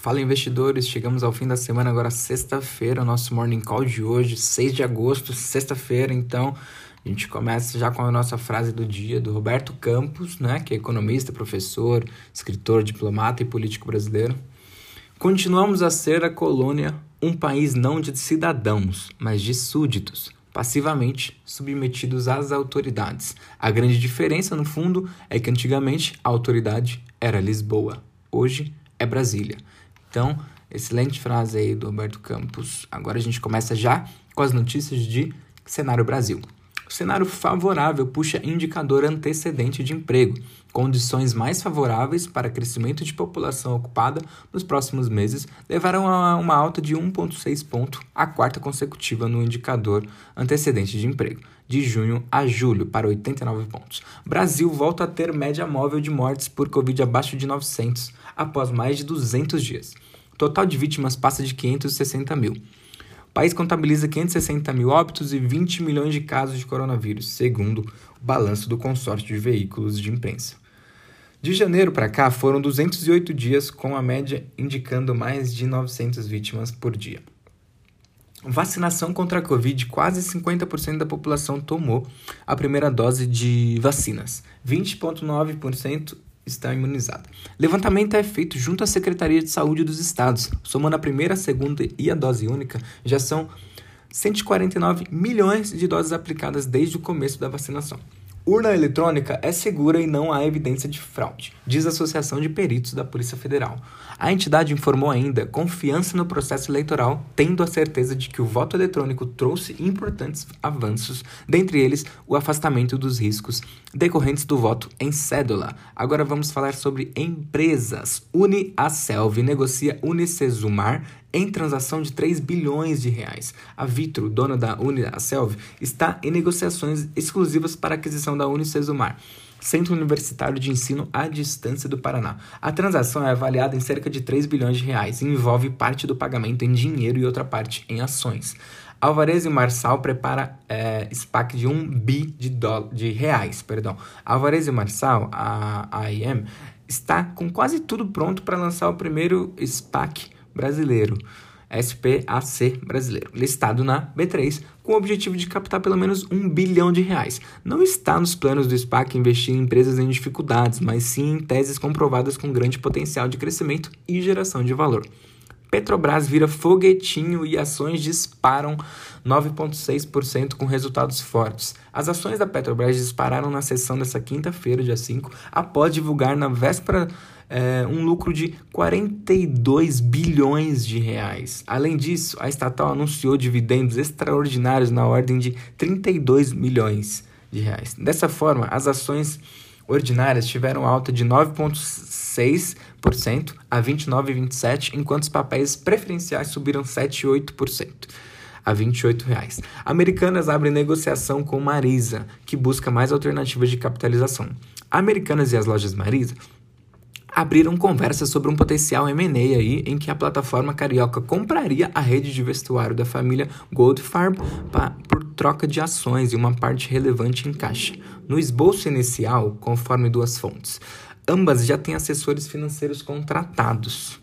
Fala investidores, chegamos ao fim da semana, agora sexta-feira, o nosso morning call de hoje, 6 de agosto, sexta-feira, então a gente começa já com a nossa frase do dia do Roberto Campos, né, que é economista, professor, escritor, diplomata e político brasileiro. Continuamos a ser a colônia, um país não de cidadãos, mas de súditos, passivamente submetidos às autoridades. A grande diferença, no fundo, é que antigamente a autoridade era Lisboa, hoje é Brasília. Então, excelente frase aí do Roberto Campos. Agora a gente começa já com as notícias de cenário Brasil. O cenário favorável puxa indicador antecedente de emprego, condições mais favoráveis para crescimento de população ocupada nos próximos meses levarão a uma alta de 1,6 ponto, a quarta consecutiva no indicador antecedente de emprego, de junho a julho, para 89 pontos. Brasil volta a ter média móvel de mortes por Covid abaixo de 900, após mais de 200 dias. Total de vítimas passa de 560 mil. O país contabiliza 560 mil óbitos e 20 milhões de casos de coronavírus, segundo o balanço do consórcio de veículos de imprensa. De janeiro para cá foram 208 dias, com a média indicando mais de 900 vítimas por dia. Vacinação contra a Covid: quase 50% da população tomou a primeira dose de vacinas. 20,9% está imunizada. Levantamento é feito junto à Secretaria de Saúde dos Estados. Somando a primeira, a segunda e a dose única, já são 149 milhões de doses aplicadas desde o começo da vacinação. Urna eletrônica é segura e não há evidência de fraude, diz a Associação de Peritos da Polícia Federal. A entidade informou ainda confiança no processo eleitoral, tendo a certeza de que o voto eletrônico trouxe importantes avanços, dentre eles o afastamento dos riscos decorrentes do voto em cédula. Agora vamos falar sobre empresas. Uniaselv negocia Unicesumar em transação de 3 bilhões de reais. A Vitro, dona da Unicelv, está em negociações exclusivas para a aquisição da Unicesumar. Centro Universitário de Ensino à Distância do Paraná. A transação é avaliada em cerca de 3 bilhões de reais e envolve parte do pagamento em dinheiro e outra parte em ações. Alvarez e Marçal prepara é, SPAC de 1 bi de, de reais. Perdão. Alvarez e Marçal, a AIM, está com quase tudo pronto para lançar o primeiro SPAC brasileiro, SPAC brasileiro, listado na B3, com o objetivo de captar pelo menos um bilhão de reais. Não está nos planos do SPAC investir em empresas em dificuldades, mas sim em teses comprovadas com grande potencial de crescimento e geração de valor. Petrobras vira foguetinho e ações disparam 9,6% com resultados fortes. As ações da Petrobras dispararam na sessão dessa quinta-feira, dia 5, após divulgar na véspera é, um lucro de 42 bilhões de reais. Além disso, a estatal anunciou dividendos extraordinários na ordem de 32 milhões de reais. Dessa forma, as ações ordinárias tiveram alta de 9,6% a 29,27%, enquanto os papéis preferenciais subiram 7,8% a 28 reais. Americanas abre negociação com Marisa, que busca mais alternativas de capitalização. Americanas e as lojas Marisa abriram conversas sobre um potencial M&A aí em que a plataforma carioca compraria a rede de vestuário da família Goldfarb por troca de ações e uma parte relevante em caixa. No esboço inicial, conforme duas fontes, ambas já têm assessores financeiros contratados.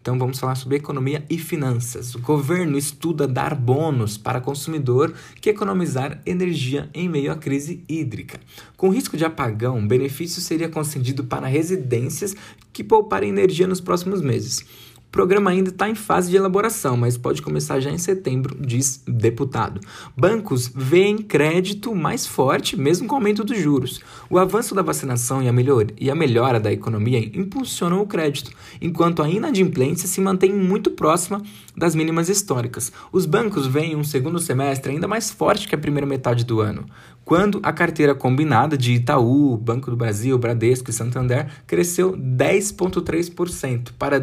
Então vamos falar sobre economia e finanças. O governo estuda dar bônus para consumidor que economizar energia em meio à crise hídrica. Com risco de apagão, o benefício seria concedido para residências que pouparem energia nos próximos meses. O programa ainda está em fase de elaboração, mas pode começar já em setembro, diz deputado. Bancos veem crédito mais forte, mesmo com o aumento dos juros. O avanço da vacinação e a, melhor, e a melhora da economia impulsionam o crédito, enquanto a inadimplência se mantém muito próxima das mínimas históricas. Os bancos veem um segundo semestre ainda mais forte que a primeira metade do ano, quando a carteira combinada de Itaú, Banco do Brasil, Bradesco e Santander cresceu 10,3% para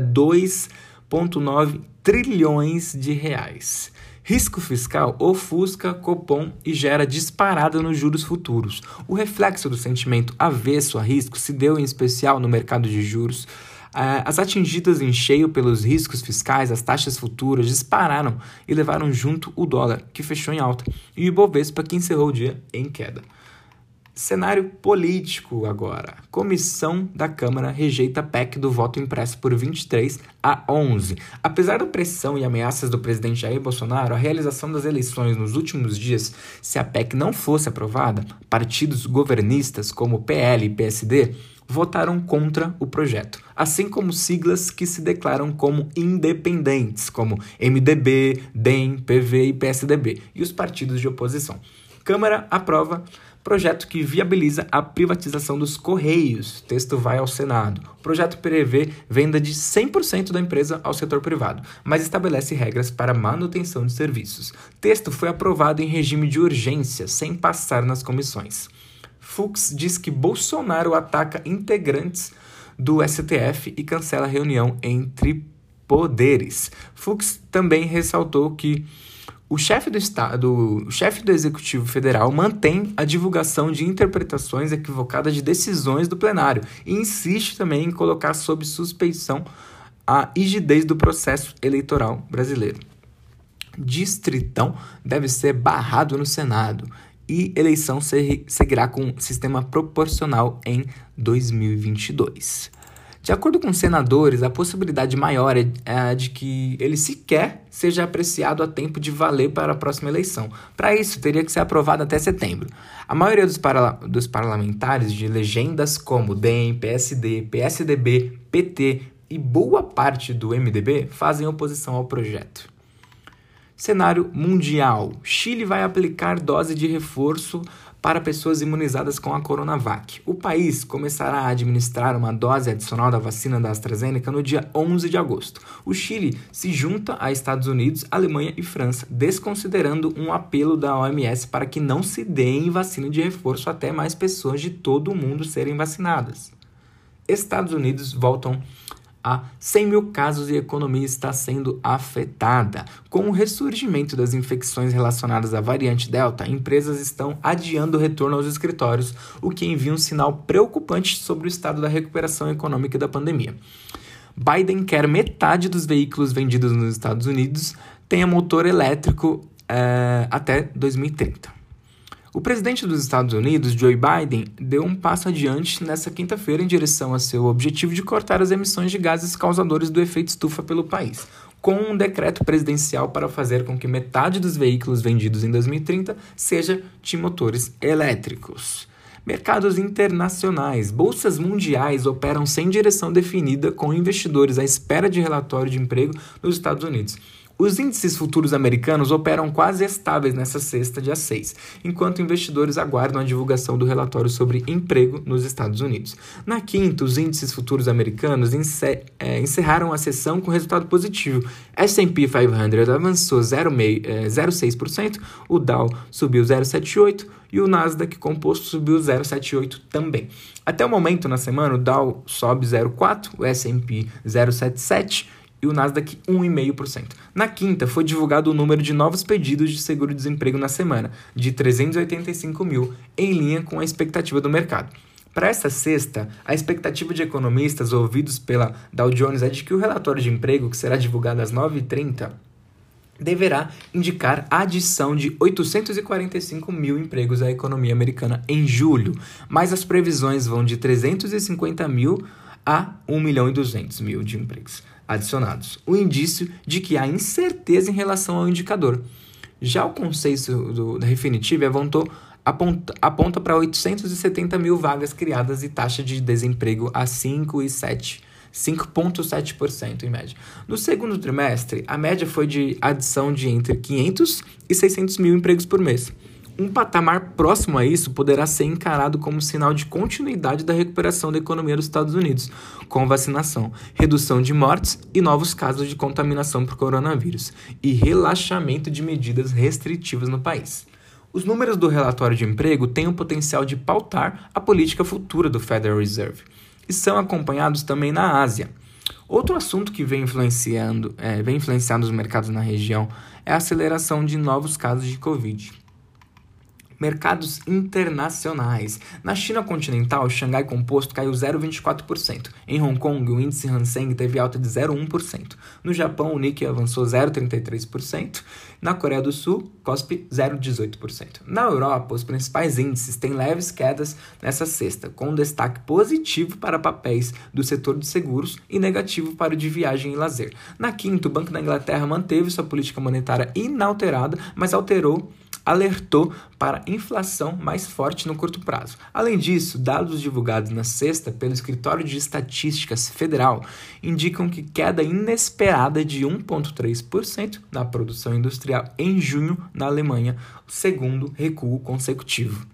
2,9 trilhões de reais. Risco fiscal ofusca Copom e gera disparada nos juros futuros. O reflexo do sentimento avesso a risco se deu em especial no mercado de juros as atingidas em cheio pelos riscos fiscais, as taxas futuras dispararam e levaram junto o dólar, que fechou em alta, e o Ibovespa, que encerrou o dia em queda. Cenário político agora. Comissão da Câmara rejeita PEC do voto impresso por 23 a 11. Apesar da pressão e ameaças do presidente Jair Bolsonaro, a realização das eleições nos últimos dias, se a PEC não fosse aprovada, partidos governistas como PL e PSD votaram contra o projeto, assim como siglas que se declaram como independentes, como MDB, DEM, PV e PSDB, e os partidos de oposição. Câmara aprova projeto que viabiliza a privatização dos Correios. O texto vai ao Senado. O projeto prevê venda de 100% da empresa ao setor privado, mas estabelece regras para manutenção de serviços. O texto foi aprovado em regime de urgência, sem passar nas comissões. Fux diz que Bolsonaro ataca integrantes do STF e cancela reunião entre poderes. Fux também ressaltou que o chefe do Estado, o chefe do Executivo Federal mantém a divulgação de interpretações equivocadas de decisões do plenário e insiste também em colocar sob suspeição a rigidez do processo eleitoral brasileiro. Distritão deve ser barrado no Senado e eleição seguirá com sistema proporcional em 2022. De acordo com senadores, a possibilidade maior é a de que ele sequer seja apreciado a tempo de valer para a próxima eleição. Para isso, teria que ser aprovado até setembro. A maioria dos, dos parlamentares de legendas como DEM, PSD, PSDB, PT e boa parte do MDB fazem oposição ao projeto. Cenário mundial: Chile vai aplicar dose de reforço para pessoas imunizadas com a Coronavac. O país começará a administrar uma dose adicional da vacina da AstraZeneca no dia 11 de agosto. O Chile se junta a Estados Unidos, Alemanha e França, desconsiderando um apelo da OMS para que não se deem vacina de reforço até mais pessoas de todo o mundo serem vacinadas. Estados Unidos voltam a 100 mil casos e a economia está sendo afetada. Com o ressurgimento das infecções relacionadas à variante Delta, empresas estão adiando o retorno aos escritórios, o que envia um sinal preocupante sobre o estado da recuperação econômica da pandemia. Biden quer metade dos veículos vendidos nos Estados Unidos tenha motor elétrico é, até 2030. O presidente dos Estados Unidos, Joe Biden, deu um passo adiante nessa quinta-feira em direção a seu objetivo de cortar as emissões de gases causadores do efeito estufa pelo país, com um decreto presidencial para fazer com que metade dos veículos vendidos em 2030 seja de motores elétricos. Mercados internacionais. Bolsas mundiais operam sem direção definida, com investidores à espera de relatório de emprego nos Estados Unidos. Os índices futuros americanos operam quase estáveis nessa sexta, dia 6, enquanto investidores aguardam a divulgação do relatório sobre emprego nos Estados Unidos. Na quinta, os índices futuros americanos é, encerraram a sessão com resultado positivo. S&P 500 avançou 0,6%, é, o Dow subiu 0,78% e o Nasdaq composto subiu 0,78 também. Até o momento na semana, o Dow sobe 0,4, o S&P 0,77 e o Nasdaq 1,5%. Na quinta, foi divulgado o número de novos pedidos de seguro-desemprego na semana, de 385 mil, em linha com a expectativa do mercado. Para esta sexta, a expectativa de economistas ouvidos pela Dow Jones é de que o relatório de emprego, que será divulgado às 9h30, deverá indicar a adição de 845 mil empregos à economia americana em julho, mas as previsões vão de 350 mil a 1 milhão e 200 mil de empregos adicionados, o indício de que há incerteza em relação ao indicador. Já o consenso do, da Refinitiv apontou, aponta, aponta para 870 mil vagas criadas e taxa de desemprego a 5,7%. 5,7% em média. No segundo trimestre, a média foi de adição de entre 500 e 600 mil empregos por mês. Um patamar próximo a isso poderá ser encarado como sinal de continuidade da recuperação da economia dos Estados Unidos, com vacinação, redução de mortes e novos casos de contaminação por coronavírus, e relaxamento de medidas restritivas no país. Os números do relatório de emprego têm o potencial de pautar a política futura do Federal Reserve e são acompanhados também na Ásia. Outro assunto que vem influenciando, é, vem influenciando os mercados na região é a aceleração de novos casos de Covid. Mercados internacionais. Na China continental, o Xangai Composto caiu 0,24%. Em Hong Kong, o índice Hang teve alta de 0,1%. No Japão, o Nikkei avançou 0,33%. Na Coreia do Sul, COSP 0,18%. Na Europa, os principais índices têm leves quedas nessa sexta, com um destaque positivo para papéis do setor de seguros e negativo para o de viagem e lazer. Na quinta, o Banco da Inglaterra manteve sua política monetária inalterada, mas alterou alertou para inflação mais forte no curto prazo. Além disso, dados divulgados na sexta pelo Escritório de Estatísticas Federal indicam que queda inesperada de 1,3% na produção industrial em junho na Alemanha, segundo recuo consecutivo.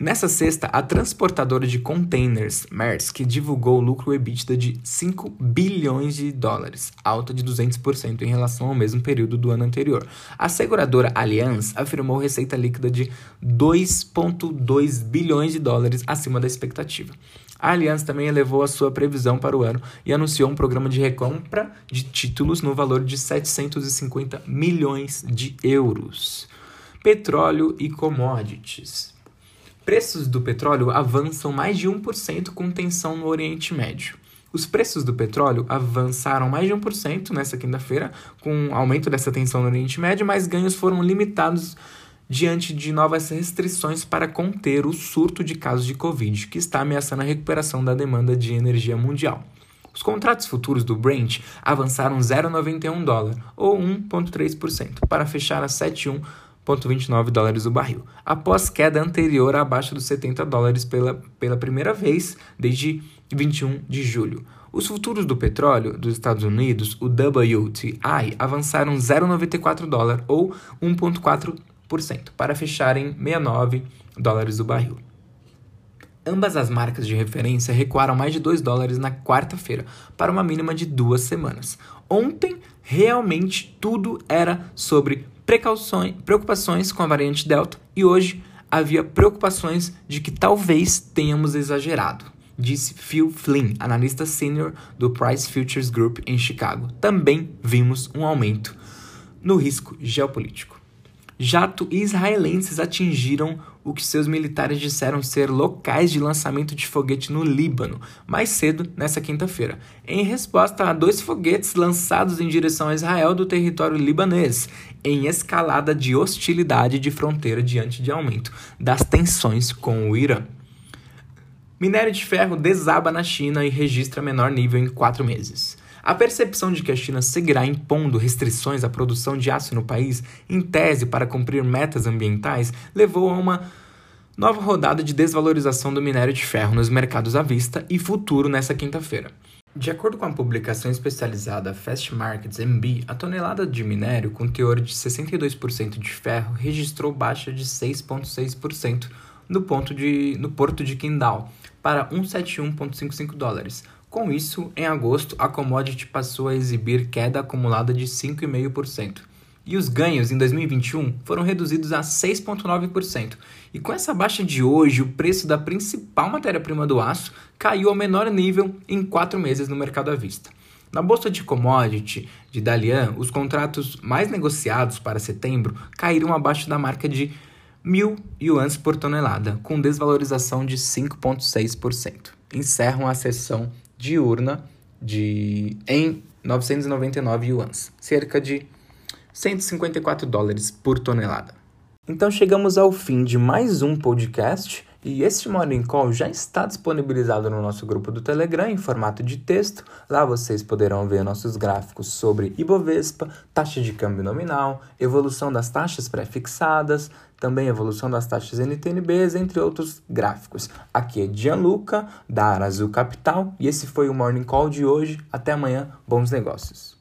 Nessa sexta, a transportadora de containers Maersk divulgou lucro EBITDA de 5 bilhões de dólares, alta de 200% em relação ao mesmo período do ano anterior. A seguradora Allianz afirmou receita líquida de 2,2 bilhões de dólares acima da expectativa. A Allianz também elevou a sua previsão para o ano e anunciou um programa de recompra de títulos no valor de 750 milhões de euros. Petróleo e commodities preços do petróleo avançam mais de 1% com tensão no Oriente Médio. Os preços do petróleo avançaram mais de 1% nesta quinta-feira, com aumento dessa tensão no Oriente Médio, mas ganhos foram limitados diante de novas restrições para conter o surto de casos de Covid, que está ameaçando a recuperação da demanda de energia mundial. Os contratos futuros do Brent avançaram 0,91 dólar, ou 1,3%, para fechar a 7,1 0,29 dólares o barril, após queda anterior abaixo dos 70 dólares pela, pela primeira vez desde 21 de julho. Os futuros do petróleo dos Estados Unidos, o WTI, avançaram 0,94 dólar ou 1,4% para fechar em 69 dólares o barril. Ambas as marcas de referência recuaram mais de 2 dólares na quarta-feira, para uma mínima de duas semanas. Ontem, realmente tudo era sobre precauções, preocupações com a variante Delta e hoje havia preocupações de que talvez tenhamos exagerado, disse Phil Flynn, analista sênior do Price Futures Group em Chicago. Também vimos um aumento no risco geopolítico. Jato israelenses atingiram o que seus militares disseram ser locais de lançamento de foguete no Líbano, mais cedo nessa quinta-feira, em resposta a dois foguetes lançados em direção a Israel do território libanês, em escalada de hostilidade de fronteira diante de aumento das tensões com o Irã. Minério de ferro desaba na China e registra menor nível em quatro meses. A percepção de que a China seguirá impondo restrições à produção de aço no país, em tese para cumprir metas ambientais, levou a uma nova rodada de desvalorização do minério de ferro nos mercados à vista e futuro nesta quinta-feira. De acordo com a publicação especializada Fast Markets MB, a tonelada de minério com teor de 62% de ferro registrou baixa de 6,6% no, ponto de, no porto de Qingdao para 171,55 dólares, com isso, em agosto, a commodity passou a exibir queda acumulada de 5,5%. E os ganhos em 2021 foram reduzidos a 6,9%. E com essa baixa de hoje, o preço da principal matéria-prima do aço caiu ao menor nível em quatro meses no mercado à vista. Na bolsa de commodity de Dalian, os contratos mais negociados para setembro caíram abaixo da marca de 1.000 yuans por tonelada, com desvalorização de 5,6%. Encerram a sessão diurna de em 999 yuans, cerca de 154 dólares por tonelada. Então chegamos ao fim de mais um podcast e este Morning Call já está disponibilizado no nosso grupo do Telegram em formato de texto. Lá vocês poderão ver nossos gráficos sobre Ibovespa, taxa de câmbio nominal, evolução das taxas pré-fixadas, também evolução das taxas NTNBs, entre outros gráficos. Aqui é Gianluca, da Arazu Capital, e esse foi o Morning Call de hoje. Até amanhã, bons negócios.